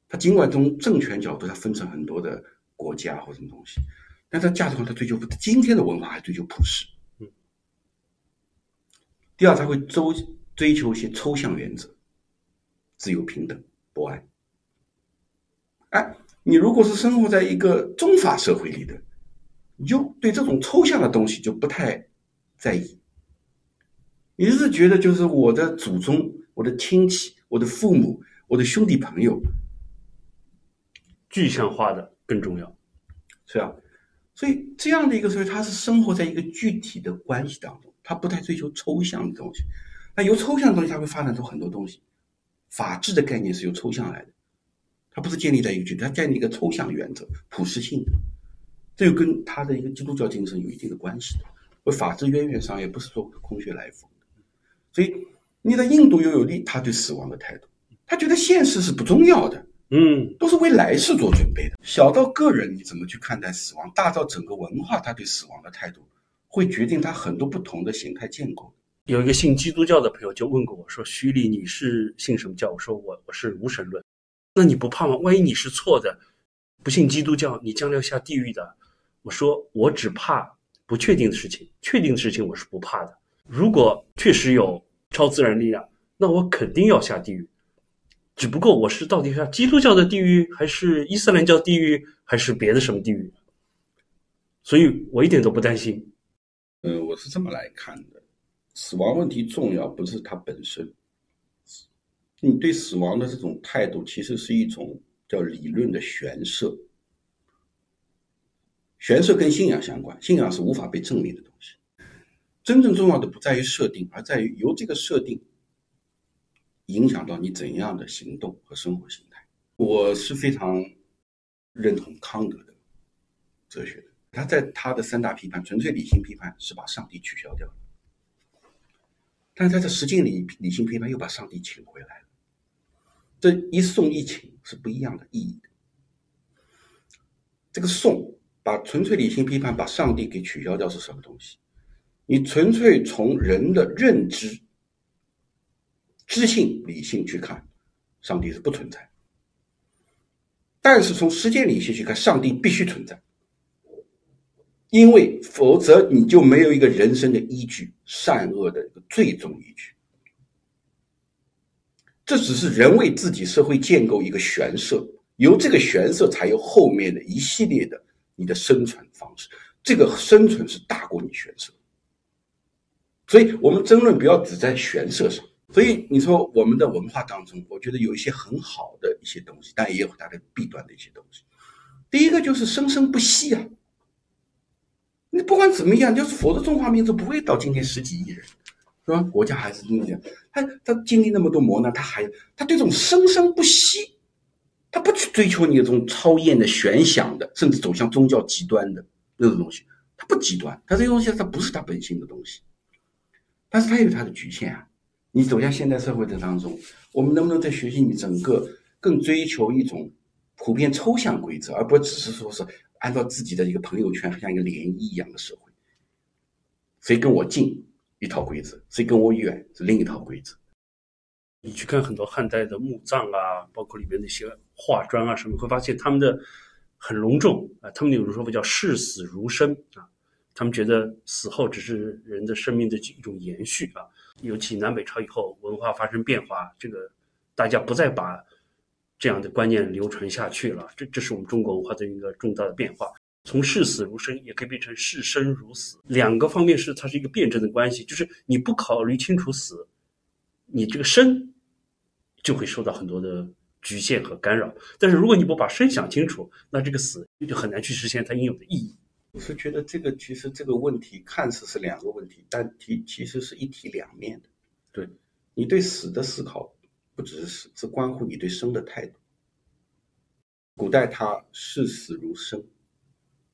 它尽管从政权角度，它分成很多的国家或什么东西，但它价值观，它追求今天的文化还追求普世。嗯。第二，它会周追求一些抽象原则，自由、平等、博爱。哎，你如果是生活在一个中法社会里的，你就对这种抽象的东西就不太在意。你是觉得就是我的祖宗、我的亲戚、我的父母、我的兄弟朋友，具象化的更重要，是吧？所以这样的一个社会，它是生活在一个具体的关系当中，它不太追求抽象的东西。那由抽象的东西，它会发展出很多东西。法治的概念是由抽象来的。它不是建立在一个具体，它建立一个抽象原则、普适性的，这就跟他的一个基督教精神有一定的关系的。而法治渊源上也不是说空穴来风的。所以你在印度又有利他对死亡的态度，他觉得现实是不重要的，嗯，都是为来世做准备的。小到个人你怎么去看待死亡，大到整个文化，他对死亡的态度会决定他很多不同的形态建构。有一个信基督教的朋友就问过我说：“徐丽，你是信什么教？”我说：“我我是无神论。”那你不怕吗？万一你是错的，不信基督教，你将来要下地狱的。我说，我只怕不确定的事情，确定的事情我是不怕的。如果确实有超自然力量，那我肯定要下地狱。只不过我是到底下基督教的地狱，还是伊斯兰教地狱，还是别的什么地狱？所以我一点都不担心。呃，我是这么来看的：死亡问题重要，不是它本身。你对死亡的这种态度，其实是一种叫理论的悬设。玄设跟信仰相关，信仰是无法被证明的东西。真正重要的不在于设定，而在于由这个设定影响到你怎样的行动和生活形态。我是非常认同康德的哲学的。他在他的三大批判，纯粹理性批判是把上帝取消掉了，但是他在实践理理性批判又把上帝请回来了。这一送一请是不一样的意义的。这个送把纯粹理性批判把上帝给取消掉是什么东西？你纯粹从人的认知、知性、理性去看，上帝是不存在。但是从实践理性去看，上帝必须存在，因为否则你就没有一个人生的依据，善恶的一个最终依据。这只是人为自己社会建构一个玄设，由这个玄设才有后面的一系列的你的生存方式。这个生存是大过你悬设，所以我们争论不要只在悬设上。所以你说我们的文化当中，我觉得有一些很好的一些东西，但也有它的弊端的一些东西。第一个就是生生不息啊！你不管怎么样，就是否则中华民族不会到今天十几亿人，是吧？国家还是那样，他他经历那么多磨难，他还他对这种生生不息，他不去追求你这种超验的玄想的，甚至走向宗教极端的那种东西，他不极端，他这个东西他不是他本性的东西，但是他有他的局限啊。你走向现代社会的当中，我们能不能在学习你整个更追求一种普遍抽象规则，而不只是说是按照自己的一个朋友圈，像一个涟漪一样的社会？谁跟我近一套规则，谁跟我远是另一套规则。你去看很多汉代的墓葬啊，包括里面那些画砖啊什么，会发现他们的很隆重啊，他们有的说法叫视死如生啊，他们觉得死后只是人的生命的一种延续啊。尤其南北朝以后，文化发生变化，这个大家不再把这样的观念流传下去了。这这是我们中国文化的一个重大的变化。从视死如生，也可以变成视生如死，两个方面是它是一个辩证的关系。就是你不考虑清楚死，你这个生就会受到很多的局限和干扰。但是如果你不把生想清楚，那这个死就很难去实现它应有的意义。我是觉得这个其实这个问题看似是两个问题，但其其实是一体两面的。对你对死的思考，不只是死，是关乎你对生的态度。古代他视死如生，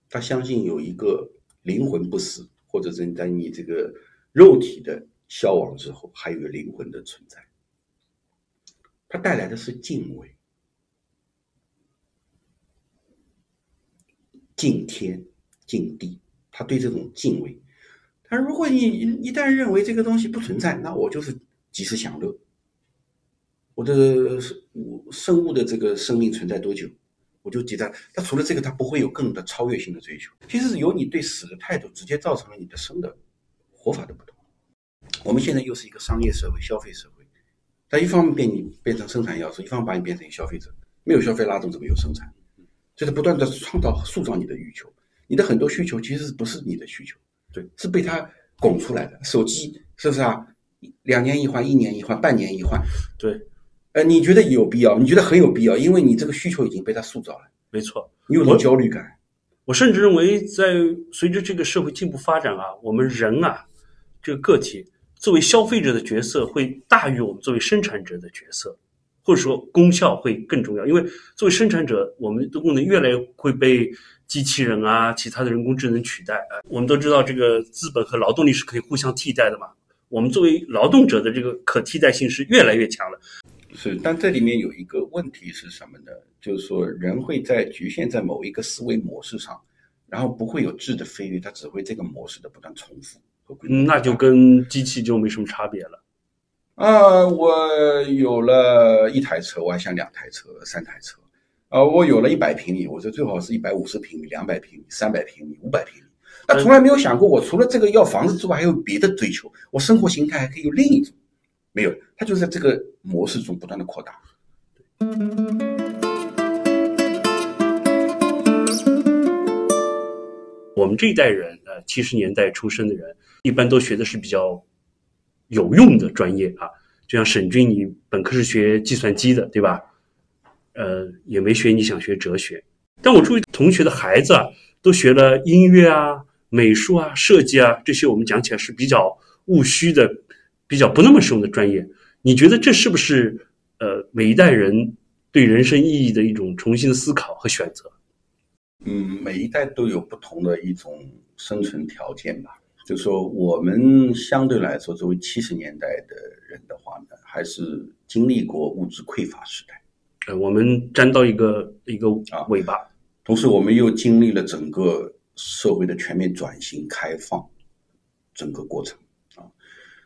他相信有一个灵魂不死，或者是在你这个肉体的消亡之后，还有灵魂的存在。它带来的是敬畏、敬天。敬地，他对这种敬畏。他如果你一旦认为这个东西不存在，那我就是及时享乐。我的生物的这个生命存在多久，我就记得。那除了这个，他不会有更的超越性的追求。其实是由你对死的态度，直接造成了你的生的活法的不同。我们现在又是一个商业社会、消费社会，它一方面变你变成生产要素，一方面把你变成消费者。没有消费拉动，怎么有生产？就是不断的创造、塑造你的欲求。你的很多需求其实不是你的需求，对，是被他拱出来的。手机是不是啊？两年一换，一年一换，半年一换，对。呃，你觉得有必要？你觉得很有必要，因为你这个需求已经被他塑造了。没错，你有种焦虑感。我甚至认为，在随着这个社会进步发展啊，我们人啊，这个个体作为消费者的角色会大于我们作为生产者的角色，或者说功效会更重要。因为作为生产者，我们的功能越来越会被。机器人啊，其他的人工智能取代啊，我们都知道这个资本和劳动力是可以互相替代的嘛。我们作为劳动者的这个可替代性是越来越强了。是，但这里面有一个问题是什么呢？就是说人会在局限在某一个思维模式上，然后不会有质的飞跃，它只会这个模式的不断重复。那就跟机器就没什么差别了。啊，我有了一台车，我还想两台车、三台车。啊，我有了一百平米，我说最好是一百五十平米、两百平米、三百平米、五百平米。他从来没有想过，我除了这个要房子之外，还有别的追求。我生活形态还可以有另一种，没有。他就在这个模式中不断的扩大。我们这一代人，呃，七十年代出生的人，一般都学的是比较有用的专业啊。就像沈军，你本科是学计算机的，对吧？呃，也没学你想学哲学，但我注意同学的孩子啊，都学了音乐啊、美术啊、设计啊这些，我们讲起来是比较务虚的、比较不那么实用的专业。你觉得这是不是呃每一代人对人生意义的一种重新思考和选择？嗯，每一代都有不同的一种生存条件吧。就说我们相对来说，作为七十年代的人的话呢，还是经历过物质匮乏时代。呃，我们沾到一个一个啊尾巴，同时我们又经历了整个社会的全面转型开放整个过程啊，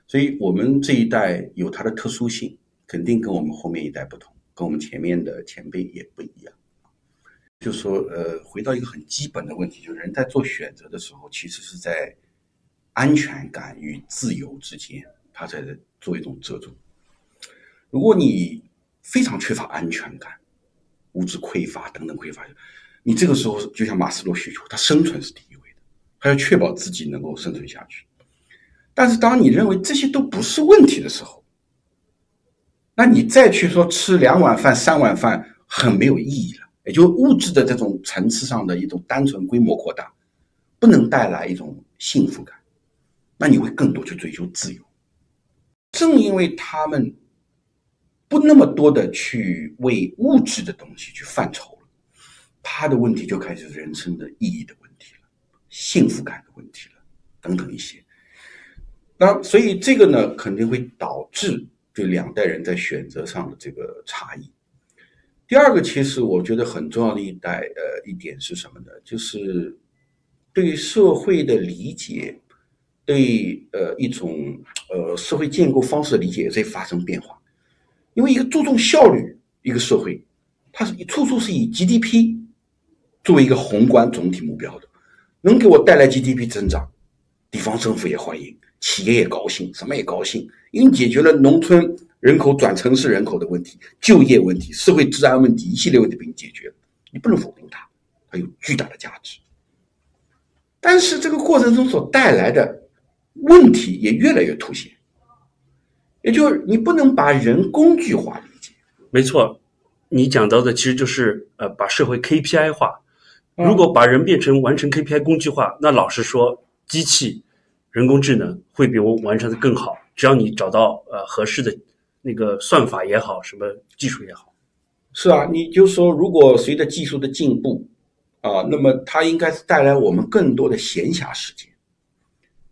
所以我们这一代有它的特殊性，肯定跟我们后面一代不同，跟我们前面的前辈也不一样。就说呃，回到一个很基本的问题，就是人在做选择的时候，其实是在安全感与自由之间，他在做一种折中。如果你非常缺乏安全感，物质匮乏等等匮乏，你这个时候就像马斯洛需求，他生存是第一位的，他要确保自己能够生存下去。但是当你认为这些都不是问题的时候，那你再去说吃两碗饭、三碗饭很没有意义了。也就物质的这种层次上的一种单纯规模扩大，不能带来一种幸福感，那你会更多去追求自由。正因为他们不那么多的去为物质的东西去犯愁了，他的问题就开始人生的意义的问题了，幸福感的问题了，等等一些。那所以这个呢，肯定会导致这两代人在选择上的这个差异。第二个，其实我觉得很重要的一代，呃，一点是什么呢？就是对社会的理解，对呃一种呃社会建构方式的理解也在发生变化。因为一个注重效率一个社会，它是处处是以 GDP 作为一个宏观总体目标的，能给我带来 GDP 增长，地方政府也欢迎，企业也高兴，什么也高兴，因为解决了农村。人口转城市人口的问题、就业问题、社会治安问题，一系列问题被你解决，你不能否定它，它有巨大的价值。但是这个过程中所带来的问题也越来越凸显，也就是你不能把人工具化理解。没错，你讲到的其实就是呃，把社会 KPI 化。如果把人变成完成 KPI 工具化，那老实说，机器、人工智能会比我完成的更好。只要你找到呃合适的。那个算法也好，什么技术也好，是啊，你就说，如果随着技术的进步，啊，那么它应该是带来我们更多的闲暇时间。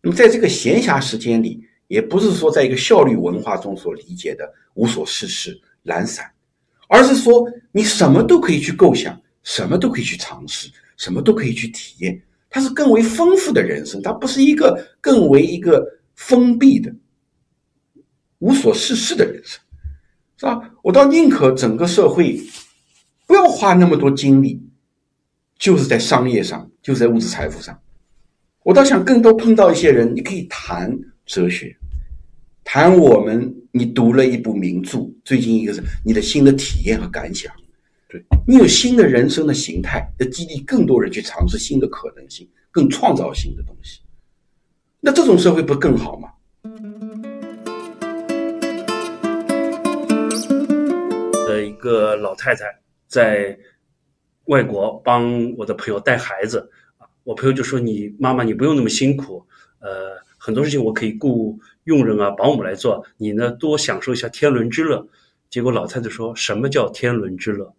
那么在这个闲暇时间里，也不是说在一个效率文化中所理解的无所事事、懒散，而是说你什么都可以去构想，什么都可以去尝试，什么都可以去体验。它是更为丰富的人生，它不是一个更为一个封闭的。无所事事的人生，是吧？我倒宁可整个社会不要花那么多精力，就是在商业上，就是在物质财富上。我倒想更多碰到一些人，你可以谈哲学，谈我们你读了一部名著，最近一个是你的新的体验和感想。对你有新的人生的形态，要激励更多人去尝试新的可能性，更创造性的东西。那这种社会不更好吗？的一个老太太在外国帮我的朋友带孩子啊，我朋友就说：“你妈妈，你不用那么辛苦，呃，很多事情我可以雇佣人啊、保姆来做，你呢多享受一下天伦之乐。”结果老太太说什么叫天伦之乐？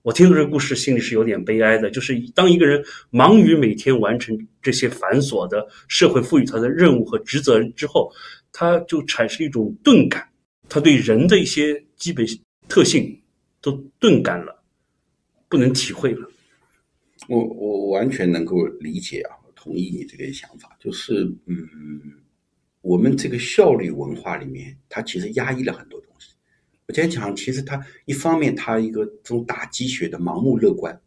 我听到这个故事，心里是有点悲哀的。就是当一个人忙于每天完成这些繁琐的社会赋予他的任务和职责之后，他就产生一种钝感，他对人的一些基本。特性都钝感了，不能体会了。我我完全能够理解啊，同意你这个想法。就是嗯，我们这个效率文化里面，它其实压抑了很多东西。我今天讲，其实它一方面，它一个这种打鸡血的盲目乐观，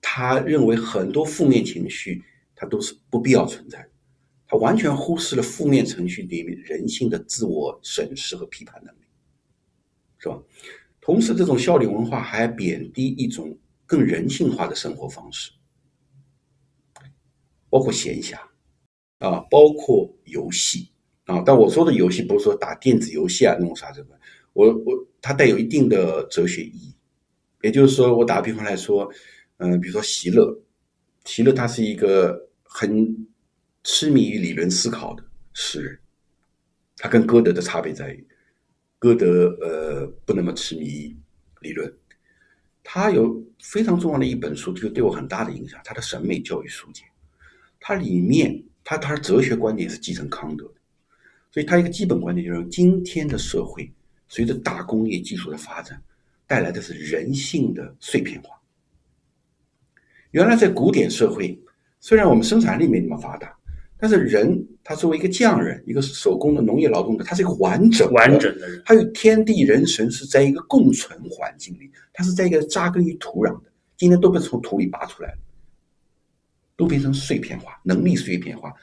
他认为很多负面情绪它都是不必要存在的，他完全忽视了负面情绪里面人性的自我审视和批判能力。是吧？同时，这种效率文化还贬低一种更人性化的生活方式，包括闲暇啊，包括游戏啊。但我说的游戏不是说打电子游戏啊，弄啥这个，我我它带有一定的哲学意义。也就是说，我打个比方来说，嗯，比如说席勒，席勒他是一个很痴迷于理论思考的诗人，他跟歌德的差别在于。歌德呃不那么痴迷于理论，他有非常重要的一本书，就对我很大的影响。他的审美教育书籍，它里面他他哲学观点是继承康德的，所以他一个基本观点就是：今天的社会随着大工业技术的发展，带来的是人性的碎片化。原来在古典社会，虽然我们生产力没那么发达。但是人，他作为一个匠人，一个手工的农业劳动者，他是一个完整完整的人，他与天地人神是在一个共存环境里，他是在一个扎根于土壤的今天都被从土里拔出来了，都变成碎片化，能力碎片化，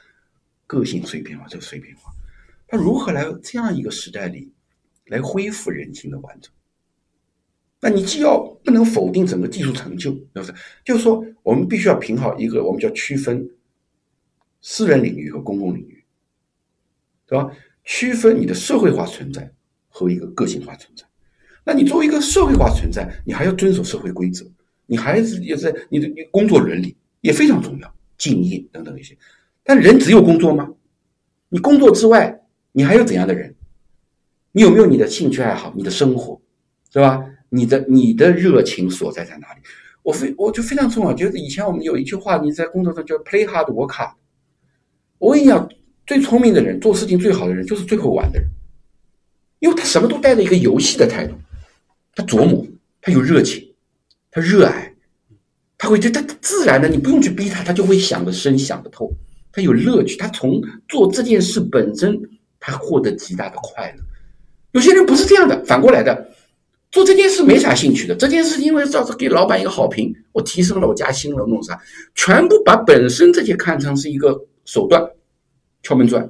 个性碎片化，这个碎片化，他如何来这样一个时代里来恢复人性的完整？那你既要不能否定整个技术成就，是不是？就是说，我们必须要评好一个，我们叫区分私人领域和公共领域，对吧？区分你的社会化存在和一个个性化存在。那你作为一个社会化存在，你还要遵守社会规则，你还是也在你的工作伦理也非常重要，敬业等等一些。但人只有工作吗？你工作之外，你还有怎样的人？你有没有你的兴趣爱好、你的生活，是吧？你的你的热情所在在哪里？我非我就非常重要，觉得以前我们有一句话，你在工作上叫 “play hard, work hard”。我跟你讲，最聪明的人，做事情最好的人，就是最会玩的人，因为他什么都带着一个游戏的态度。他琢磨，他有热情，他热爱，他会，他他自然的，你不用去逼他，他就会想得深，想得透。他有乐趣，他从做这件事本身，他获得极大的快乐。有些人不是这样的，反过来的，做这件事没啥兴趣的。这件事因为照着给老板一个好评，我提升了，我加薪了，弄啥，全部把本身这些看成是一个手段，敲门砖，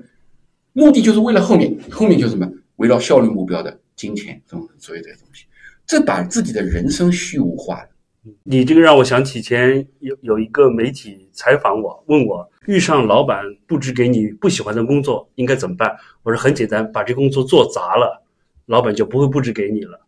目的就是为了后面，后面就是什么，围绕效率目标的金钱这种所有的东西。这把自己的人生虚无化了。你这个让我想起前有有一个媒体采访我，问我遇上老板布置给你不喜欢的工作应该怎么办？我说很简单，把这工作做砸了，老板就不会布置给你了。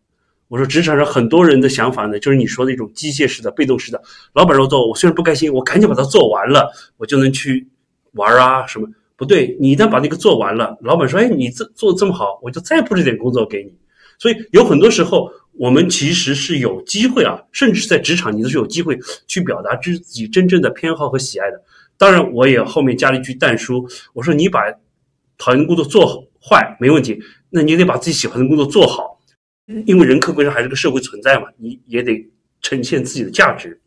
我说职场上很多人的想法呢，就是你说的一种机械式的、被动式的。老板让我做，我虽然不开心，我赶紧把它做完了，我就能去玩啊什么？不对，你一旦把那个做完了，老板说：“哎，你这做的这么好，我就再布置点工作给你。”所以有很多时候。我们其实是有机会啊，甚至在职场，你都是有机会去表达自己真正的偏好和喜爱的。当然，我也后面加了一句淡书，我说你把讨厌的工作做坏没问题，那你得把自己喜欢的工作做好，因为人客观上还是个社会存在嘛，你也得呈现自己的价值。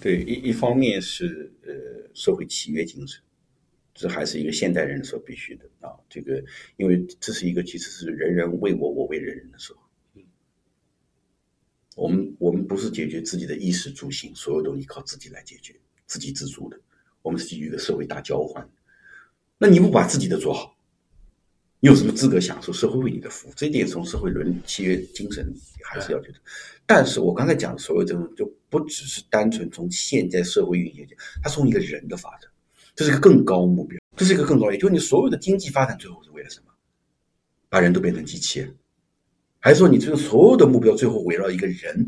对，一一方面是呃社会契约精神，这还是一个现代人所必须的啊。这个，因为这是一个其实是人人为我，我为人人的时候。我们我们不是解决自己的衣食住行，所有东西靠自己来解决，自给自足的。我们是基于一个社会大交换。那你不把自己的做好，你有什么资格享受社会为你的服务？这一点从社会伦理契约精神还是要觉得。但是我刚才讲的所有这种，就不只是单纯从现在社会运行讲，它从一个人的发展，这是一个更高目标，这是一个更高，也就是你所有的经济发展最后是为了什么？把人都变成机器人。还是说，你这个所有的目标最后围绕一个人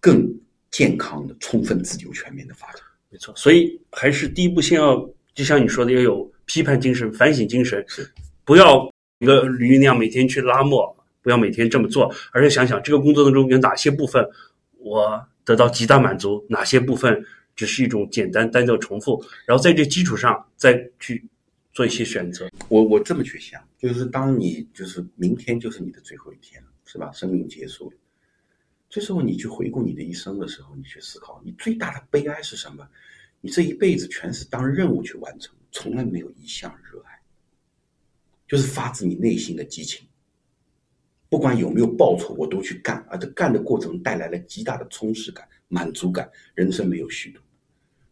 更健康的、充分、自由、全面的发展？没错，所以还是第一步，先要就像你说的，要有批判精神、反省精神，不要一个驴那样每天去拉磨，不要每天这么做，而是想想这个工作当中有哪些部分我得到极大满足，哪些部分只是一种简单单调重复，然后在这基础上再去做一些选择。我我这么去想，就是当你就是明天就是你的最后一天了。是吧？生命结束了，这时候你去回顾你的一生的时候，你去思考，你最大的悲哀是什么？你这一辈子全是当任务去完成，从来没有一项热爱，就是发自你内心的激情。不管有没有报酬，我都去干，而这干的过程带来了极大的充实感、满足感，人生没有虚度。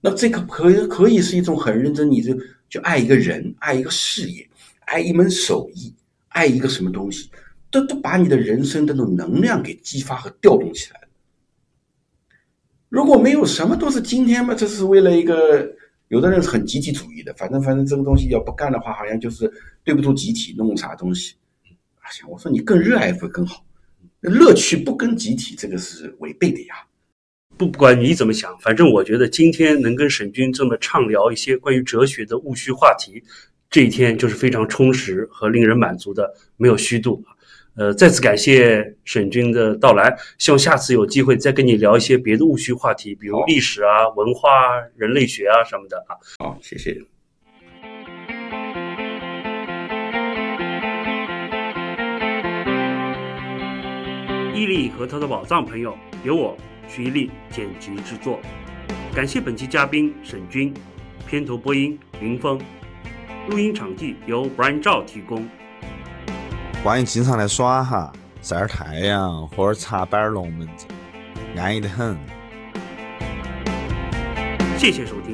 那这个可以可以是一种很认真，你就就爱一个人，爱一个事业，爱一门手艺，爱一个什么东西。都都把你的人生的那种能量给激发和调动起来。如果没有什么都是今天嘛，这是为了一个有的人是很集体主义的，反正反正这个东西要不干的话，好像就是对不住集体，弄啥东西。我说你更热爱会更好，乐趣不跟集体这个是违背的呀。不不管你怎么想，反正我觉得今天能跟沈军这么畅聊一些关于哲学的务虚话题，这一天就是非常充实和令人满足的，没有虚度。呃，再次感谢沈军的到来，希望下次有机会再跟你聊一些别的务虚话题，比如历史啊、文化、人类学啊什么的啊。好，谢谢。伊利和他的宝藏朋友有我徐一力剪辑制作，感谢本期嘉宾沈军，片头播音云峰，录音场地由 Brian 赵提供。欢迎经常来耍哈，晒点太阳，喝点茶，摆点龙门阵，安逸得很。谢谢收听。